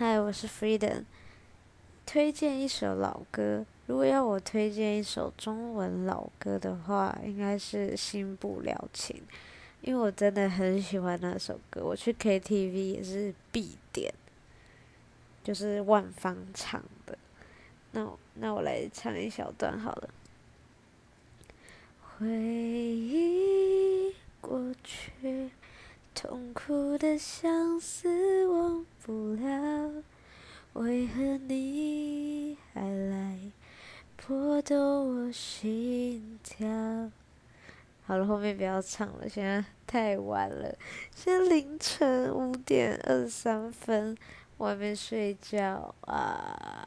嗨，我是 Freedom。推荐一首老歌，如果要我推荐一首中文老歌的话，应该是《新不了情》，因为我真的很喜欢那首歌，我去 KTV 也是必点，就是万芳唱的。那我那我来唱一小段好了。回忆过去，痛苦的相思忘不了，为何你还来拨动我心跳？好了，后面不要唱了，现在太晚了，现在凌晨五点二十三分，外面睡觉啊。